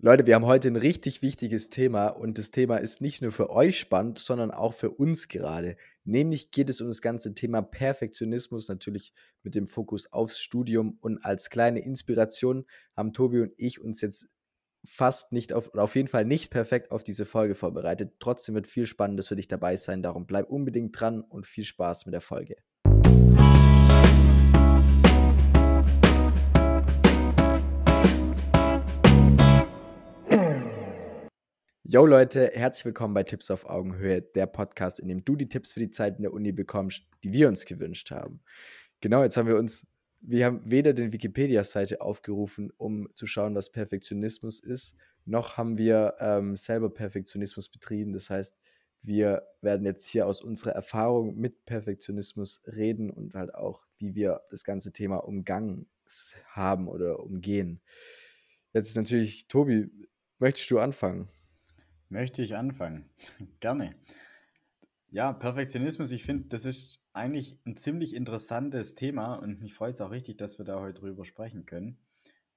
Leute, wir haben heute ein richtig wichtiges Thema und das Thema ist nicht nur für euch spannend, sondern auch für uns gerade. Nämlich geht es um das ganze Thema Perfektionismus, natürlich mit dem Fokus aufs Studium und als kleine Inspiration haben Tobi und ich uns jetzt fast nicht auf, oder auf jeden Fall nicht perfekt auf diese Folge vorbereitet. Trotzdem wird viel Spannendes für dich dabei sein, darum bleib unbedingt dran und viel Spaß mit der Folge. Yo Leute, herzlich willkommen bei Tipps auf Augenhöhe, der Podcast, in dem du die Tipps für die Zeit in der Uni bekommst, die wir uns gewünscht haben. Genau, jetzt haben wir uns, wir haben weder den Wikipedia-Seite aufgerufen, um zu schauen, was Perfektionismus ist, noch haben wir ähm, selber Perfektionismus betrieben. Das heißt, wir werden jetzt hier aus unserer Erfahrung mit Perfektionismus reden und halt auch, wie wir das ganze Thema umgangen haben oder umgehen. Jetzt ist natürlich, Tobi, möchtest du anfangen? Möchte ich anfangen? Gerne. Ja, Perfektionismus, ich finde, das ist eigentlich ein ziemlich interessantes Thema und mich freut es auch richtig, dass wir da heute drüber sprechen können.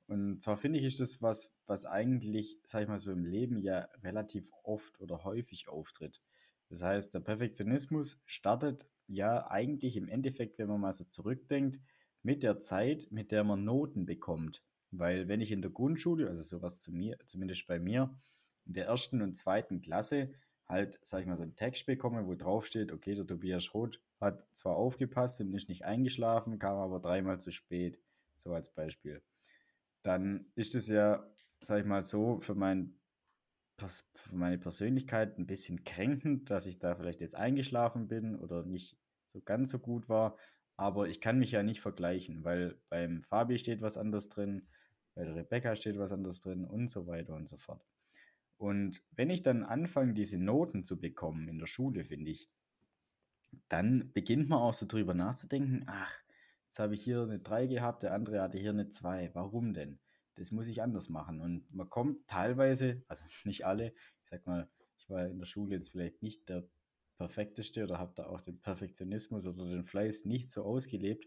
Und zwar finde ich, ist das was, was eigentlich, sag ich mal so, im Leben ja relativ oft oder häufig auftritt. Das heißt, der Perfektionismus startet ja eigentlich im Endeffekt, wenn man mal so zurückdenkt, mit der Zeit, mit der man Noten bekommt. Weil wenn ich in der Grundschule, also sowas zu mir, zumindest bei mir, in der ersten und zweiten Klasse halt, sag ich mal, so einen Text bekommen, wo drauf steht, okay, der Tobias Roth hat zwar aufgepasst und ist nicht eingeschlafen, kam aber dreimal zu spät, so als Beispiel. Dann ist es ja, sag ich mal so, für, mein, für meine Persönlichkeit ein bisschen kränkend, dass ich da vielleicht jetzt eingeschlafen bin oder nicht so ganz so gut war. Aber ich kann mich ja nicht vergleichen, weil beim Fabi steht was anderes drin, bei der Rebecca steht was anderes drin und so weiter und so fort. Und wenn ich dann anfange, diese Noten zu bekommen in der Schule, finde ich, dann beginnt man auch so drüber nachzudenken, ach, jetzt habe ich hier eine 3 gehabt, der andere hatte hier eine 2. Warum denn? Das muss ich anders machen. Und man kommt teilweise, also nicht alle, ich sag mal, ich war in der Schule jetzt vielleicht nicht der perfekteste oder habe da auch den Perfektionismus oder den Fleiß nicht so ausgelebt.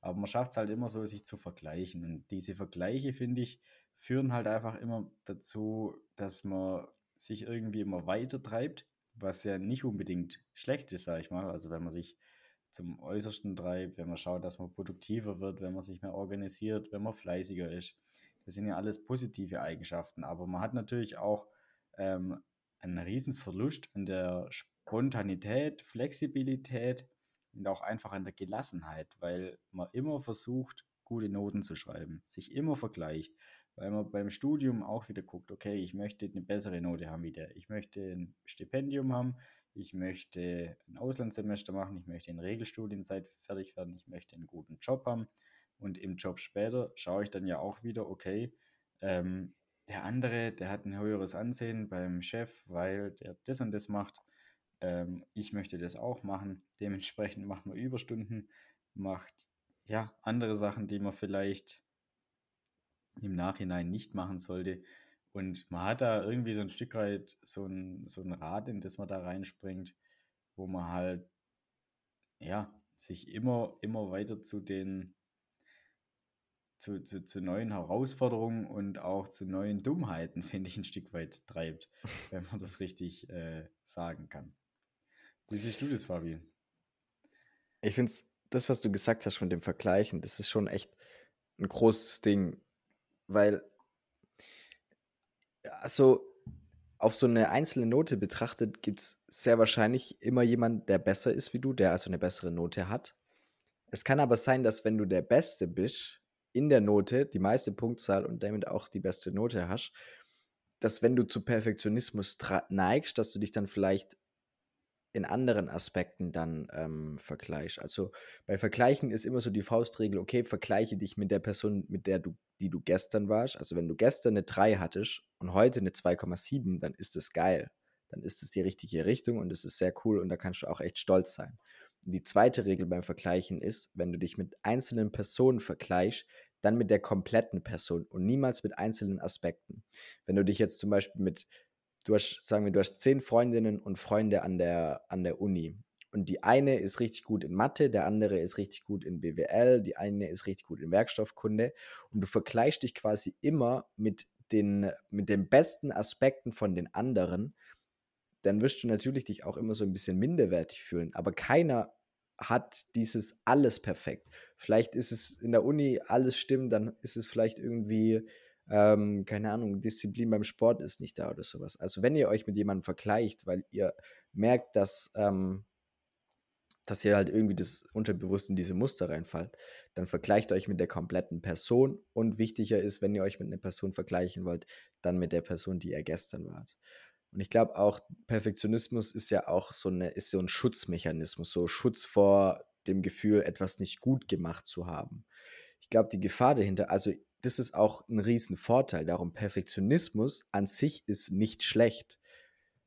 Aber man schafft es halt immer so, sich zu vergleichen. Und diese Vergleiche, finde ich, führen halt einfach immer dazu, dass man sich irgendwie immer weiter treibt, was ja nicht unbedingt schlecht ist, sage ich mal. Also wenn man sich zum Äußersten treibt, wenn man schaut, dass man produktiver wird, wenn man sich mehr organisiert, wenn man fleißiger ist. Das sind ja alles positive Eigenschaften. Aber man hat natürlich auch ähm, einen riesen Verlust an der Spontanität, Flexibilität und auch einfach an der Gelassenheit, weil man immer versucht, gute Noten zu schreiben, sich immer vergleicht weil man beim Studium auch wieder guckt, okay, ich möchte eine bessere Note haben wie der, ich möchte ein Stipendium haben, ich möchte ein Auslandssemester machen, ich möchte in Regelstudienzeit fertig werden, ich möchte einen guten Job haben und im Job später schaue ich dann ja auch wieder, okay, ähm, der andere, der hat ein höheres Ansehen beim Chef, weil der das und das macht. Ähm, ich möchte das auch machen. Dementsprechend macht man Überstunden, macht ja andere Sachen, die man vielleicht im Nachhinein nicht machen sollte. Und man hat da irgendwie so ein Stück weit so ein, so ein Rad, in das man da reinspringt, wo man halt, ja, sich immer, immer weiter zu den, zu, zu, zu neuen Herausforderungen und auch zu neuen Dummheiten, finde ich, ein Stück weit treibt, wenn man das richtig äh, sagen kann. Wie siehst du das, Fabi? Ich finde das, was du gesagt hast mit dem Vergleichen, das ist schon echt ein großes Ding weil also auf so eine einzelne Note betrachtet gibt es sehr wahrscheinlich immer jemand, der besser ist wie du, der also eine bessere Note hat. Es kann aber sein, dass wenn du der Beste bist in der Note, die meiste Punktzahl und damit auch die beste Note hast, dass wenn du zu Perfektionismus neigst, dass du dich dann vielleicht in anderen Aspekten dann ähm, vergleichst. Also bei Vergleichen ist immer so die Faustregel, okay, vergleiche dich mit der Person, mit der du, die du gestern warst. Also wenn du gestern eine 3 hattest und heute eine 2,7, dann ist es geil. Dann ist es die richtige Richtung und es ist sehr cool und da kannst du auch echt stolz sein. Und die zweite Regel beim Vergleichen ist, wenn du dich mit einzelnen Personen vergleichst, dann mit der kompletten Person und niemals mit einzelnen Aspekten. Wenn du dich jetzt zum Beispiel mit du hast, sagen wir, du hast zehn Freundinnen und Freunde an der, an der Uni. Und die eine ist richtig gut in Mathe, der andere ist richtig gut in BWL, die eine ist richtig gut in Werkstoffkunde. Und du vergleichst dich quasi immer mit den, mit den besten Aspekten von den anderen, dann wirst du natürlich dich auch immer so ein bisschen minderwertig fühlen. Aber keiner hat dieses alles perfekt. Vielleicht ist es in der Uni alles stimmt, dann ist es vielleicht irgendwie, ähm, keine Ahnung, Disziplin beim Sport ist nicht da oder sowas. Also wenn ihr euch mit jemandem vergleicht, weil ihr merkt, dass, ähm, dass ihr halt irgendwie das unterbewusst in diese Muster reinfallt, dann vergleicht euch mit der kompletten Person und wichtiger ist, wenn ihr euch mit einer Person vergleichen wollt, dann mit der Person, die ihr gestern wart. Und ich glaube auch, Perfektionismus ist ja auch so, eine, ist so ein Schutzmechanismus, so Schutz vor dem Gefühl, etwas nicht gut gemacht zu haben. Ich glaube, die Gefahr dahinter, also das ist auch ein Riesenvorteil. Darum, Perfektionismus an sich ist nicht schlecht.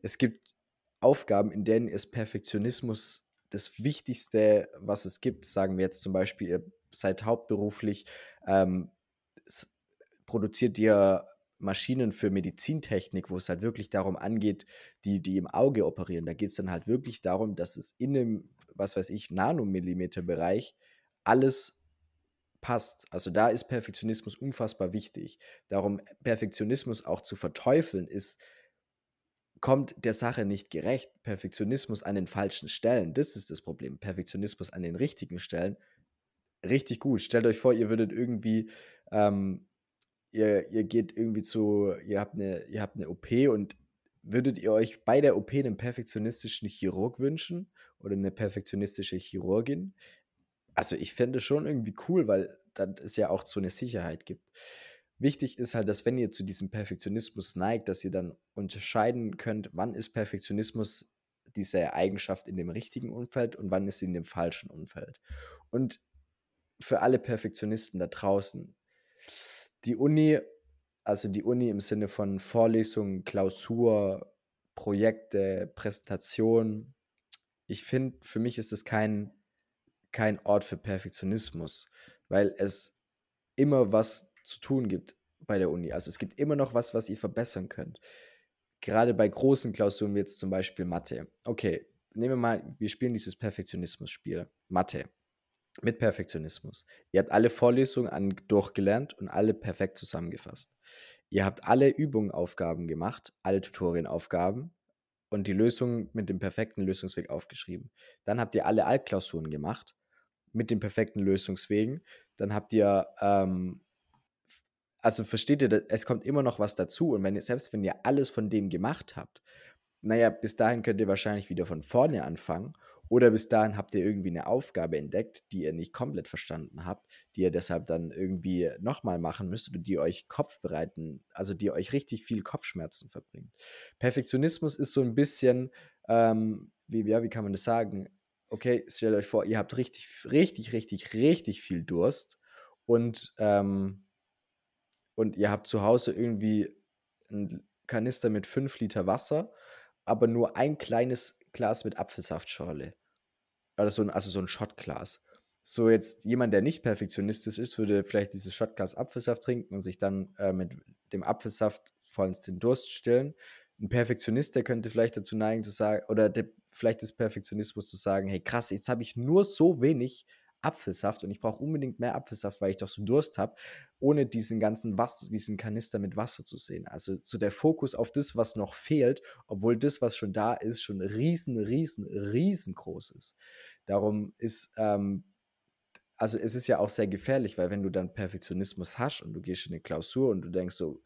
Es gibt Aufgaben, in denen ist Perfektionismus das Wichtigste, was es gibt. Sagen wir jetzt zum Beispiel, ihr seid hauptberuflich, ähm, produziert ihr Maschinen für Medizintechnik, wo es halt wirklich darum angeht, die, die im Auge operieren. Da geht es dann halt wirklich darum, dass es in einem, was weiß ich, Nanomillimeter-Bereich alles passt. Also da ist Perfektionismus unfassbar wichtig. Darum Perfektionismus auch zu verteufeln ist, kommt der Sache nicht gerecht. Perfektionismus an den falschen Stellen, das ist das Problem. Perfektionismus an den richtigen Stellen, richtig gut. Stellt euch vor, ihr würdet irgendwie ähm, ihr, ihr geht irgendwie zu, ihr habt eine, ihr habt eine OP und würdet ihr euch bei der OP einen perfektionistischen Chirurg wünschen oder eine perfektionistische Chirurgin? Also ich fände schon irgendwie cool, weil dann es ja auch so eine Sicherheit gibt. Wichtig ist halt, dass wenn ihr zu diesem Perfektionismus neigt, dass ihr dann unterscheiden könnt, wann ist Perfektionismus diese Eigenschaft in dem richtigen Umfeld und wann ist sie in dem falschen Umfeld. Und für alle Perfektionisten da draußen, die Uni, also die Uni im Sinne von Vorlesungen, Klausur, Projekte, Präsentation, ich finde, für mich ist es kein, kein Ort für Perfektionismus, weil es immer was zu tun gibt bei der Uni. Also es gibt immer noch was, was ihr verbessern könnt. Gerade bei großen Klausuren wie jetzt zum Beispiel Mathe. Okay, nehmen wir mal, wir spielen dieses Perfektionismus-Spiel. Mathe mit Perfektionismus. Ihr habt alle Vorlesungen an, durchgelernt und alle perfekt zusammengefasst. Ihr habt alle Übungen, gemacht, alle Tutorienaufgaben und die Lösung mit dem perfekten Lösungsweg aufgeschrieben. Dann habt ihr alle Altklausuren gemacht mit den perfekten Lösungswegen. Dann habt ihr, ähm, also versteht ihr, es kommt immer noch was dazu und wenn ihr, selbst wenn ihr alles von dem gemacht habt, naja, bis dahin könnt ihr wahrscheinlich wieder von vorne anfangen oder bis dahin habt ihr irgendwie eine Aufgabe entdeckt, die ihr nicht komplett verstanden habt, die ihr deshalb dann irgendwie nochmal machen müsst oder die euch Kopf bereiten, also die euch richtig viel Kopfschmerzen verbringt. Perfektionismus ist so ein bisschen, ähm, wie, ja, wie kann man das sagen? Okay, stellt euch vor, ihr habt richtig, richtig, richtig, richtig viel Durst und, ähm, und ihr habt zu Hause irgendwie einen Kanister mit 5 Liter Wasser, aber nur ein kleines Glas mit Apfelsaftschorle. Also so ein, also so ein Shotglas. So jetzt jemand, der nicht perfektionistisch ist, würde vielleicht dieses Shotglas Apfelsaft trinken und sich dann äh, mit dem Apfelsaft vollends den Durst stillen. Ein Perfektionist, der könnte vielleicht dazu neigen zu sagen, oder der, vielleicht ist Perfektionismus zu sagen, hey krass, jetzt habe ich nur so wenig Apfelsaft und ich brauche unbedingt mehr Apfelsaft, weil ich doch so Durst habe, ohne diesen ganzen Wasser, diesen Kanister mit Wasser zu sehen. Also so der Fokus auf das, was noch fehlt, obwohl das, was schon da ist, schon riesen, riesen, riesengroß ist. Darum ist, ähm, also es ist ja auch sehr gefährlich, weil wenn du dann Perfektionismus hast und du gehst in eine Klausur und du denkst so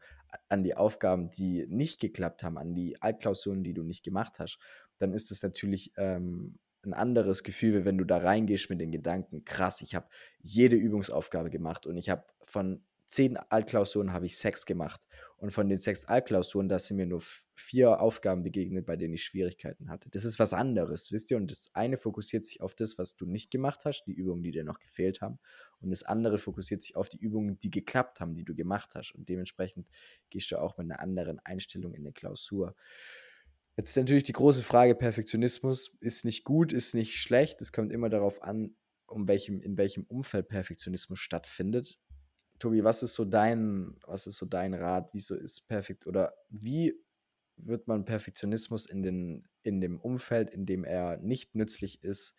an die Aufgaben, die nicht geklappt haben, an die Altklausuren, die du nicht gemacht hast, dann ist es natürlich ähm, ein anderes Gefühl, wenn du da reingehst mit den Gedanken, krass, ich habe jede Übungsaufgabe gemacht und ich habe von zehn Altklausuren habe ich sechs gemacht. Und von den sechs Altklausuren, da sind mir nur vier Aufgaben begegnet, bei denen ich Schwierigkeiten hatte. Das ist was anderes, wisst ihr? Und das eine fokussiert sich auf das, was du nicht gemacht hast, die Übungen, die dir noch gefehlt haben. Und das andere fokussiert sich auf die Übungen, die geklappt haben, die du gemacht hast. Und dementsprechend gehst du auch mit einer anderen Einstellung in eine Klausur. Jetzt ist natürlich die große Frage, Perfektionismus ist nicht gut, ist nicht schlecht. Es kommt immer darauf an, um welchem, in welchem Umfeld Perfektionismus stattfindet. Tobi, was ist so dein, was ist so dein Rat? Wieso ist perfekt oder wie wird man Perfektionismus in, den, in dem Umfeld, in dem er nicht nützlich ist,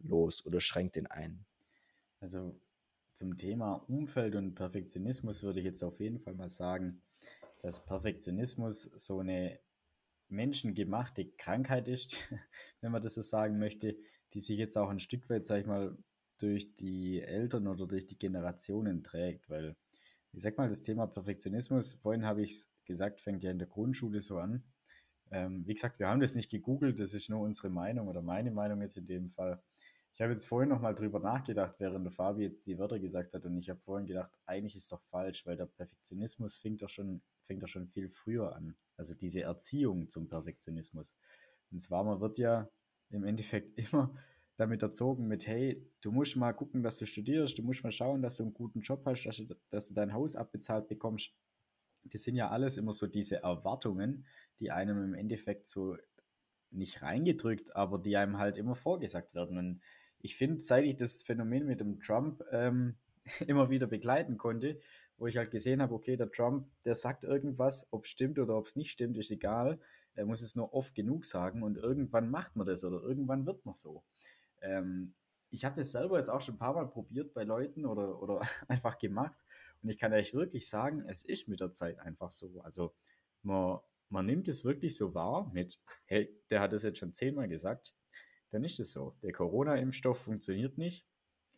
los oder schränkt den ein? Also zum Thema Umfeld und Perfektionismus würde ich jetzt auf jeden Fall mal sagen, dass Perfektionismus so eine menschengemachte Krankheit ist, wenn man das so sagen möchte, die sich jetzt auch ein Stück weit, sag ich mal, durch die Eltern oder durch die Generationen trägt, weil ich sag mal, das Thema Perfektionismus, vorhin habe ich es gesagt, fängt ja in der Grundschule so an. Ähm, wie gesagt, wir haben das nicht gegoogelt, das ist nur unsere Meinung oder meine Meinung jetzt in dem Fall. Ich habe jetzt vorhin nochmal drüber nachgedacht, während der Fabi jetzt die Wörter gesagt hat und ich habe vorhin gedacht, eigentlich ist doch falsch, weil der Perfektionismus fängt doch schon, fängt doch schon viel früher an. Also diese Erziehung zum Perfektionismus. Und zwar, man wird ja im Endeffekt immer damit erzogen mit, hey, du musst mal gucken, dass du studierst, du musst mal schauen, dass du einen guten Job hast, dass du, dass du dein Haus abbezahlt bekommst. Das sind ja alles immer so diese Erwartungen, die einem im Endeffekt so nicht reingedrückt, aber die einem halt immer vorgesagt werden. Und ich finde, seit ich das Phänomen mit dem Trump ähm, immer wieder begleiten konnte, wo ich halt gesehen habe, okay, der Trump, der sagt irgendwas, ob es stimmt oder ob es nicht stimmt, ist egal. Er muss es nur oft genug sagen und irgendwann macht man das oder irgendwann wird man so. Ähm, ich habe das selber jetzt auch schon ein paar Mal probiert bei Leuten oder, oder einfach gemacht und ich kann euch wirklich sagen, es ist mit der Zeit einfach so. Also man, man nimmt es wirklich so wahr mit, hey, der hat es jetzt schon zehnmal gesagt, dann ist es so. Der Corona-Impfstoff funktioniert nicht,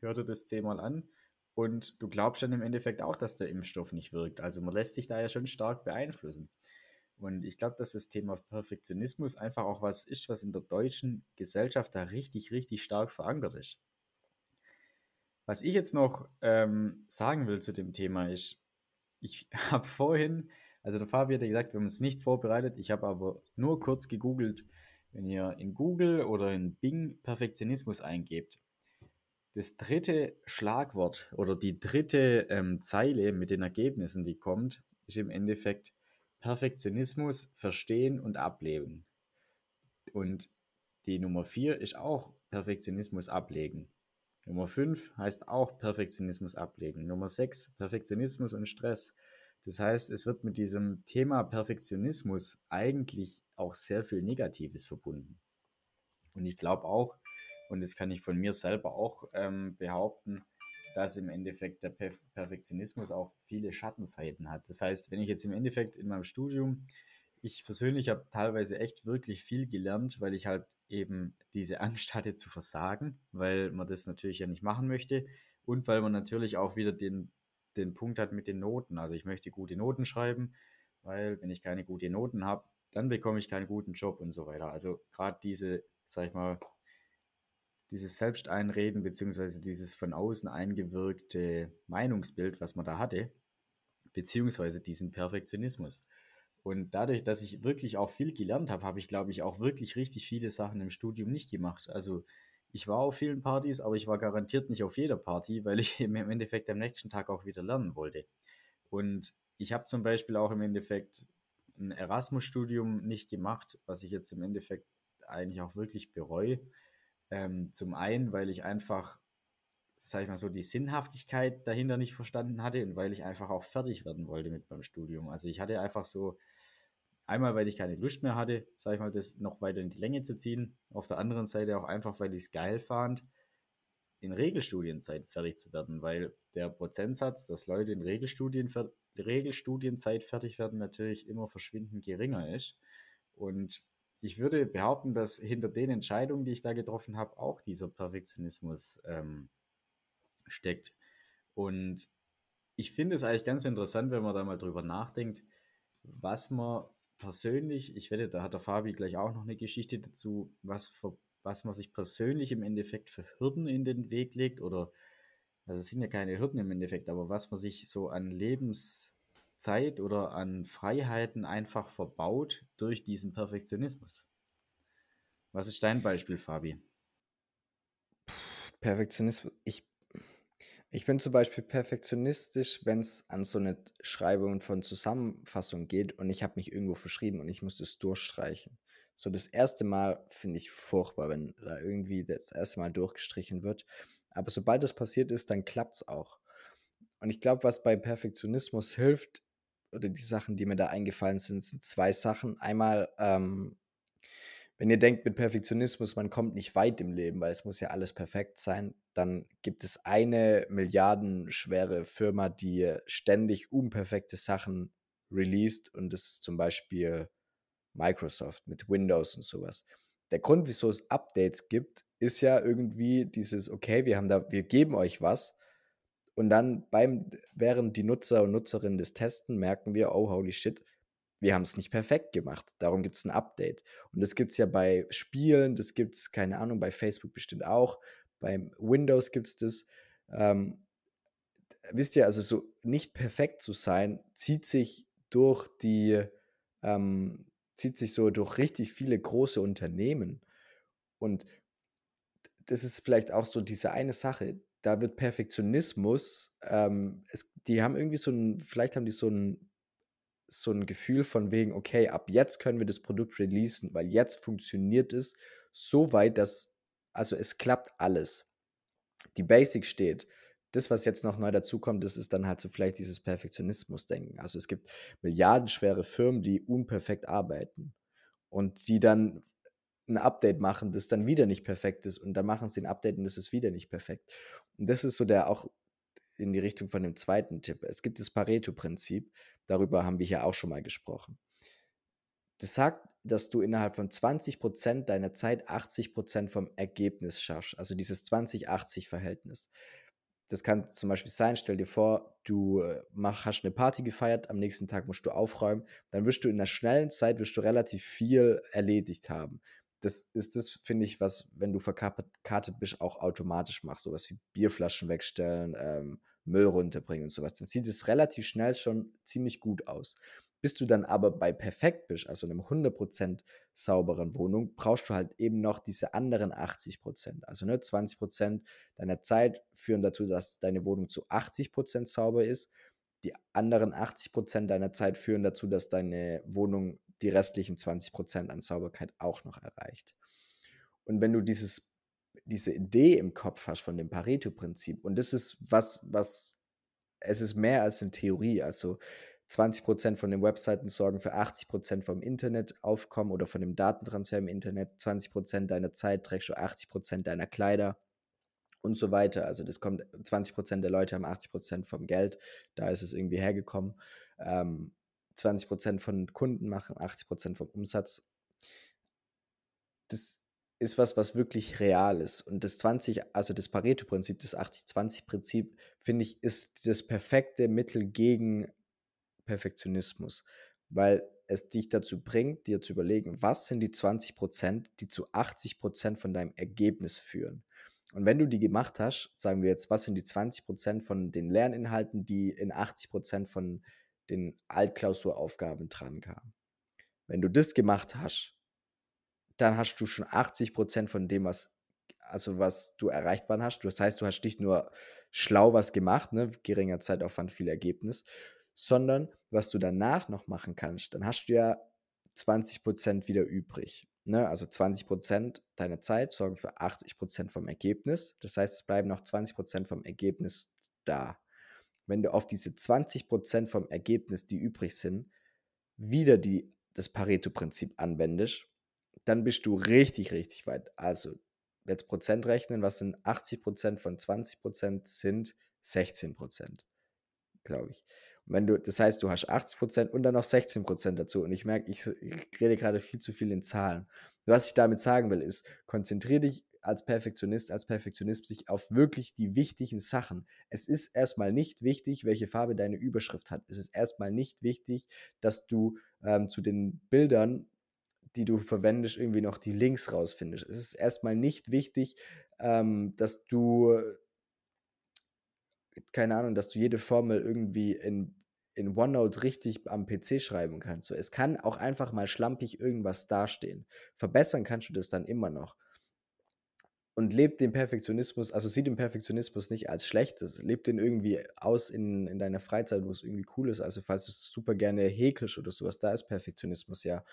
hör dir das zehnmal an und du glaubst dann im Endeffekt auch, dass der Impfstoff nicht wirkt. Also man lässt sich da ja schon stark beeinflussen. Und ich glaube, dass das Thema Perfektionismus einfach auch was ist, was in der deutschen Gesellschaft da richtig, richtig stark verankert ist. Was ich jetzt noch ähm, sagen will zu dem Thema ist, ich habe vorhin, also der Fabi hat ja gesagt, wir haben uns nicht vorbereitet, ich habe aber nur kurz gegoogelt, wenn ihr in Google oder in Bing Perfektionismus eingebt, das dritte Schlagwort oder die dritte ähm, Zeile mit den Ergebnissen, die kommt, ist im Endeffekt Perfektionismus verstehen und ablegen. Und die Nummer 4 ist auch Perfektionismus ablegen. Nummer 5 heißt auch Perfektionismus ablegen. Nummer 6 Perfektionismus und Stress. Das heißt, es wird mit diesem Thema Perfektionismus eigentlich auch sehr viel Negatives verbunden. Und ich glaube auch, und das kann ich von mir selber auch ähm, behaupten, dass im Endeffekt der Perf Perfektionismus auch viele Schattenseiten hat. Das heißt, wenn ich jetzt im Endeffekt in meinem Studium, ich persönlich habe teilweise echt wirklich viel gelernt, weil ich halt eben diese Angst hatte zu versagen, weil man das natürlich ja nicht machen möchte und weil man natürlich auch wieder den, den Punkt hat mit den Noten. Also ich möchte gute Noten schreiben, weil wenn ich keine guten Noten habe, dann bekomme ich keinen guten Job und so weiter. Also gerade diese, sag ich mal, dieses Selbsteinreden beziehungsweise dieses von außen eingewirkte Meinungsbild, was man da hatte, beziehungsweise diesen Perfektionismus. Und dadurch, dass ich wirklich auch viel gelernt habe, habe ich, glaube ich, auch wirklich richtig viele Sachen im Studium nicht gemacht. Also ich war auf vielen Partys, aber ich war garantiert nicht auf jeder Party, weil ich im Endeffekt am nächsten Tag auch wieder lernen wollte. Und ich habe zum Beispiel auch im Endeffekt ein Erasmus-Studium nicht gemacht, was ich jetzt im Endeffekt eigentlich auch wirklich bereue, ähm, zum einen, weil ich einfach, sag ich mal so, die Sinnhaftigkeit dahinter nicht verstanden hatte und weil ich einfach auch fertig werden wollte mit meinem Studium. Also ich hatte einfach so, einmal, weil ich keine Lust mehr hatte, sag ich mal, das noch weiter in die Länge zu ziehen. Auf der anderen Seite auch einfach, weil ich es geil fand, in Regelstudienzeit fertig zu werden, weil der Prozentsatz, dass Leute in Regelstudien, Regelstudienzeit fertig werden, natürlich immer verschwindend geringer ist. Und ich würde behaupten, dass hinter den Entscheidungen, die ich da getroffen habe, auch dieser Perfektionismus ähm, steckt. Und ich finde es eigentlich ganz interessant, wenn man da mal drüber nachdenkt, was man persönlich, ich wette, da hat der Fabi gleich auch noch eine Geschichte dazu, was, für, was man sich persönlich im Endeffekt für Hürden in den Weg legt oder, also es sind ja keine Hürden im Endeffekt, aber was man sich so an Lebens, Zeit oder an Freiheiten einfach verbaut durch diesen Perfektionismus. Was ist dein Beispiel, Fabi? Perfektionismus, ich, ich bin zum Beispiel perfektionistisch, wenn es an so eine Schreibung von Zusammenfassung geht und ich habe mich irgendwo verschrieben und ich muss es durchstreichen. So das erste Mal finde ich furchtbar, wenn da irgendwie das erste Mal durchgestrichen wird. Aber sobald das passiert ist, dann klappt es auch. Und ich glaube, was bei Perfektionismus hilft, oder die Sachen, die mir da eingefallen sind, sind zwei Sachen. Einmal, ähm, wenn ihr denkt mit Perfektionismus, man kommt nicht weit im Leben, weil es muss ja alles perfekt sein, dann gibt es eine milliardenschwere Firma, die ständig unperfekte Sachen released und das ist zum Beispiel Microsoft mit Windows und sowas. Der Grund, wieso es Updates gibt, ist ja irgendwie dieses, okay, wir haben da, wir geben euch was und dann beim, während die Nutzer und Nutzerinnen das testen, merken wir, oh, holy shit, wir haben es nicht perfekt gemacht. Darum gibt es ein Update. Und das gibt es ja bei Spielen, das gibt es, keine Ahnung, bei Facebook bestimmt auch. Beim Windows gibt es das. Ähm, wisst ihr, also so nicht perfekt zu sein, zieht sich durch die, ähm, zieht sich so durch richtig viele große Unternehmen. Und das ist vielleicht auch so diese eine Sache. Da wird Perfektionismus, ähm, es, die haben irgendwie so ein, vielleicht haben die so ein so ein Gefühl von wegen, okay, ab jetzt können wir das Produkt releasen, weil jetzt funktioniert es so weit, dass, also es klappt alles. Die Basic steht. Das, was jetzt noch neu dazukommt, das ist dann halt so vielleicht dieses Perfektionismus-Denken. Also es gibt milliardenschwere Firmen, die unperfekt arbeiten und die dann ein Update machen, das dann wieder nicht perfekt ist und dann machen sie ein Update und das ist wieder nicht perfekt. Und das ist so der auch in die Richtung von dem zweiten Tipp. Es gibt das Pareto-Prinzip, darüber haben wir hier auch schon mal gesprochen. Das sagt, dass du innerhalb von 20% deiner Zeit 80% vom Ergebnis schaffst. Also dieses 20-80-Verhältnis. Das kann zum Beispiel sein, stell dir vor, du äh, mach, hast eine Party gefeiert, am nächsten Tag musst du aufräumen, dann wirst du in einer schnellen Zeit wirst du relativ viel erledigt haben. Das ist das, finde ich, was, wenn du verkartet bist, auch automatisch machst. Sowas wie Bierflaschen wegstellen, ähm, Müll runterbringen und sowas. Dann sieht es relativ schnell schon ziemlich gut aus. Bis du dann aber bei perfekt bist, also einem 100% sauberen Wohnung, brauchst du halt eben noch diese anderen 80%. Also ne, 20% deiner Zeit führen dazu, dass deine Wohnung zu 80% sauber ist. Die anderen 80% deiner Zeit führen dazu, dass deine Wohnung die restlichen 20% an Sauberkeit auch noch erreicht. Und wenn du dieses diese Idee im Kopf hast von dem Pareto-Prinzip. Und das ist was, was, es ist mehr als eine Theorie. Also 20% von den Webseiten sorgen für 80% vom Internetaufkommen oder von dem Datentransfer im Internet. 20% deiner Zeit trägst du 80% deiner Kleider und so weiter. Also das kommt, 20% der Leute haben 80% vom Geld. Da ist es irgendwie hergekommen. Ähm, 20% von Kunden machen 80% vom Umsatz. Das ist was, was wirklich real ist. Und das 20, also das Pareto-Prinzip, das 80-20-Prinzip, finde ich, ist das perfekte Mittel gegen Perfektionismus, weil es dich dazu bringt, dir zu überlegen, was sind die 20 Prozent, die zu 80 Prozent von deinem Ergebnis führen. Und wenn du die gemacht hast, sagen wir jetzt, was sind die 20 Prozent von den Lerninhalten, die in 80 Prozent von den Altklausuraufgaben dran kamen. Wenn du das gemacht hast, dann hast du schon 80 Prozent von dem, was, also was du erreichbar hast. Das heißt, du hast nicht nur schlau was gemacht, ne, geringer Zeitaufwand, viel Ergebnis, sondern was du danach noch machen kannst, dann hast du ja 20 Prozent wieder übrig. Ne? Also 20 Prozent deiner Zeit sorgen für 80 Prozent vom Ergebnis. Das heißt, es bleiben noch 20 Prozent vom Ergebnis da. Wenn du auf diese 20 Prozent vom Ergebnis, die übrig sind, wieder die, das Pareto-Prinzip anwendest, dann bist du richtig, richtig weit. Also jetzt Prozent rechnen, was sind 80 Prozent von 20 Prozent sind 16 Prozent, glaube ich. Und wenn du, das heißt, du hast 80 Prozent und dann noch 16 Prozent dazu. Und ich merke, ich, ich rede gerade viel zu viel in Zahlen. Was ich damit sagen will, ist, konzentriere dich als Perfektionist, als Perfektionist sich auf wirklich die wichtigen Sachen. Es ist erstmal nicht wichtig, welche Farbe deine Überschrift hat. Es ist erstmal nicht wichtig, dass du ähm, zu den Bildern die du verwendest, irgendwie noch die Links rausfindest. Es ist erstmal nicht wichtig, ähm, dass du, keine Ahnung, dass du jede Formel irgendwie in, in OneNote richtig am PC schreiben kannst. So, es kann auch einfach mal schlampig irgendwas dastehen. Verbessern kannst du das dann immer noch und lebt den Perfektionismus, also sieht den Perfektionismus nicht als schlechtes, lebt den irgendwie aus in, in deiner Freizeit, wo es irgendwie cool ist. Also falls du super gerne häkelst oder sowas, da ist Perfektionismus ja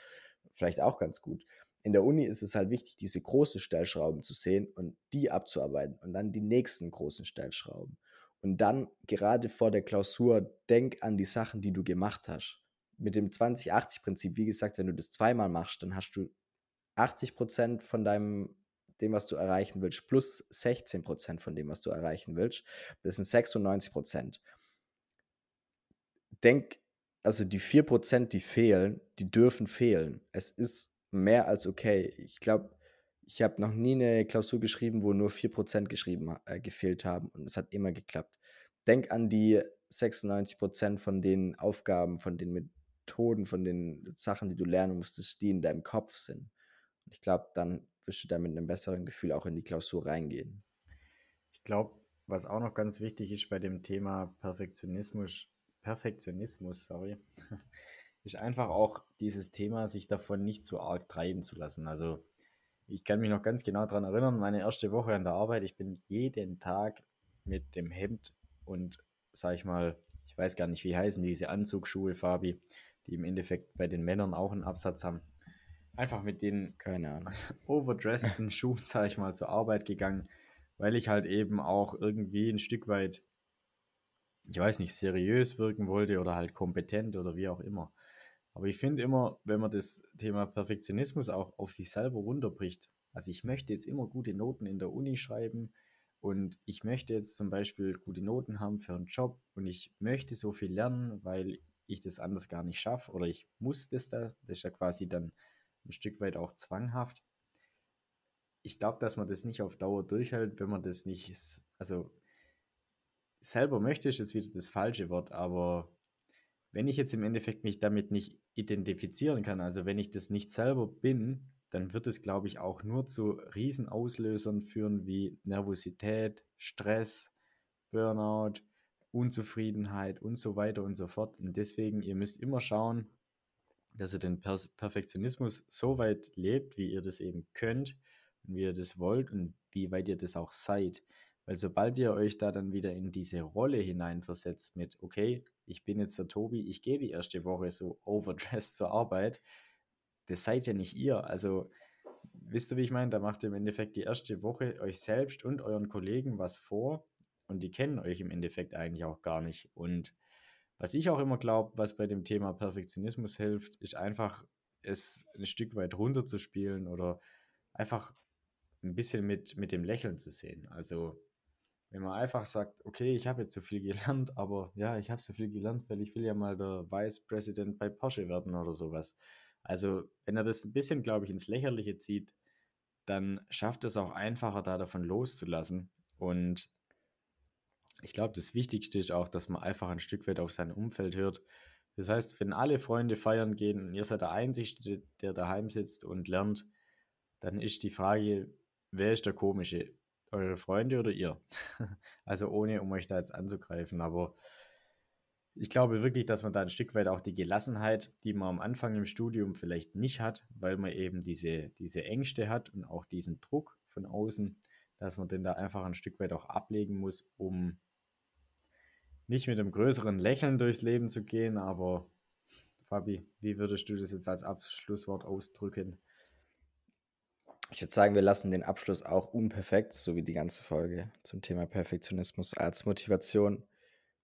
vielleicht auch ganz gut. In der Uni ist es halt wichtig, diese großen Stellschrauben zu sehen und die abzuarbeiten und dann die nächsten großen Stellschrauben. Und dann gerade vor der Klausur, denk an die Sachen, die du gemacht hast. Mit dem 20-80-Prinzip, wie gesagt, wenn du das zweimal machst, dann hast du 80% von deinem dem, was du erreichen willst, plus 16% von dem, was du erreichen willst. Das sind 96% Denk also die 4%, die fehlen, die dürfen fehlen. Es ist mehr als okay. Ich glaube, ich habe noch nie eine Klausur geschrieben, wo nur 4% geschrieben, äh, gefehlt haben und es hat immer geklappt. Denk an die 96% von den Aufgaben, von den Methoden, von den Sachen, die du lernen musstest, die in deinem Kopf sind. Ich glaube, dann wirst du da mit einem besseren Gefühl auch in die Klausur reingehen. Ich glaube, was auch noch ganz wichtig ist bei dem Thema Perfektionismus, Perfektionismus, sorry, ist einfach auch dieses Thema, sich davon nicht zu arg treiben zu lassen. Also ich kann mich noch ganz genau daran erinnern, meine erste Woche an der Arbeit, ich bin jeden Tag mit dem Hemd und sag ich mal, ich weiß gar nicht, wie heißen diese Anzugsschuhe, Fabi, die im Endeffekt bei den Männern auch einen Absatz haben. Einfach mit den keine Ahnung, overdressten Schuhen, sag ich mal, zur Arbeit gegangen, weil ich halt eben auch irgendwie ein Stück weit ich weiß nicht, seriös wirken wollte oder halt kompetent oder wie auch immer. Aber ich finde immer, wenn man das Thema Perfektionismus auch auf sich selber runterbricht, also ich möchte jetzt immer gute Noten in der Uni schreiben und ich möchte jetzt zum Beispiel gute Noten haben für einen Job und ich möchte so viel lernen, weil ich das anders gar nicht schaffe oder ich muss das da, das ist ja quasi dann ein Stück weit auch zwanghaft. Ich glaube, dass man das nicht auf Dauer durchhält, wenn man das nicht, also selber möchte, ist jetzt wieder das falsche Wort, aber wenn ich jetzt im Endeffekt mich damit nicht identifizieren kann, also wenn ich das nicht selber bin, dann wird es, glaube ich, auch nur zu Riesenauslösern führen wie Nervosität, Stress, Burnout, Unzufriedenheit und so weiter und so fort. Und deswegen, ihr müsst immer schauen, dass ihr den per Perfektionismus so weit lebt, wie ihr das eben könnt und wie ihr das wollt und wie weit ihr das auch seid. Weil sobald ihr euch da dann wieder in diese Rolle hineinversetzt mit, okay, ich bin jetzt der Tobi, ich gehe die erste Woche so overdressed zur Arbeit, das seid ja nicht ihr. Also, wisst ihr, wie ich meine? Da macht ihr im Endeffekt die erste Woche euch selbst und euren Kollegen was vor und die kennen euch im Endeffekt eigentlich auch gar nicht. Und was ich auch immer glaube, was bei dem Thema Perfektionismus hilft, ist einfach, es ein Stück weit runterzuspielen oder einfach ein bisschen mit, mit dem Lächeln zu sehen. Also wenn man einfach sagt, okay, ich habe jetzt so viel gelernt, aber ja, ich habe so viel gelernt, weil ich will ja mal der Vice President bei Porsche werden oder sowas. Also, wenn er das ein bisschen, glaube ich, ins Lächerliche zieht, dann schafft es auch einfacher, da davon loszulassen. Und ich glaube, das Wichtigste ist auch, dass man einfach ein Stück weit auf sein Umfeld hört. Das heißt, wenn alle Freunde feiern gehen und ihr seid der Einzige, der daheim sitzt und lernt, dann ist die Frage, wer ist der Komische? eure Freunde oder ihr? also ohne, um euch da jetzt anzugreifen, aber ich glaube wirklich, dass man da ein Stück weit auch die Gelassenheit, die man am Anfang im Studium vielleicht nicht hat, weil man eben diese, diese Ängste hat und auch diesen Druck von außen, dass man den da einfach ein Stück weit auch ablegen muss, um nicht mit einem größeren Lächeln durchs Leben zu gehen, aber Fabi, wie würdest du das jetzt als Abschlusswort ausdrücken? Ich würde sagen, wir lassen den Abschluss auch unperfekt, so wie die ganze Folge zum Thema Perfektionismus als Motivation,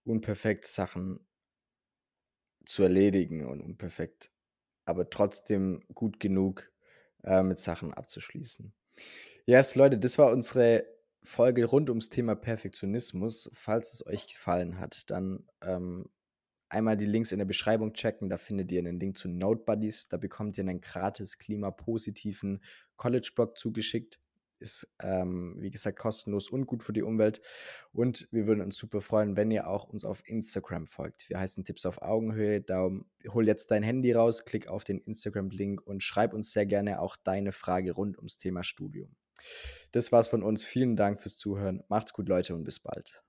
unperfekt Sachen zu erledigen und unperfekt, aber trotzdem gut genug äh, mit Sachen abzuschließen. Yes, Leute, das war unsere Folge rund ums Thema Perfektionismus. Falls es euch gefallen hat, dann ähm, einmal die Links in der Beschreibung checken. Da findet ihr einen Link zu Node Buddies. Da bekommt ihr einen gratis klimapositiven College-Blog zugeschickt. Ist, ähm, wie gesagt, kostenlos und gut für die Umwelt. Und wir würden uns super freuen, wenn ihr auch uns auf Instagram folgt. Wir heißen Tipps auf Augenhöhe. Darum hol jetzt dein Handy raus, klick auf den Instagram-Link und schreib uns sehr gerne auch deine Frage rund ums Thema Studium. Das war's von uns. Vielen Dank fürs Zuhören. Macht's gut, Leute, und bis bald.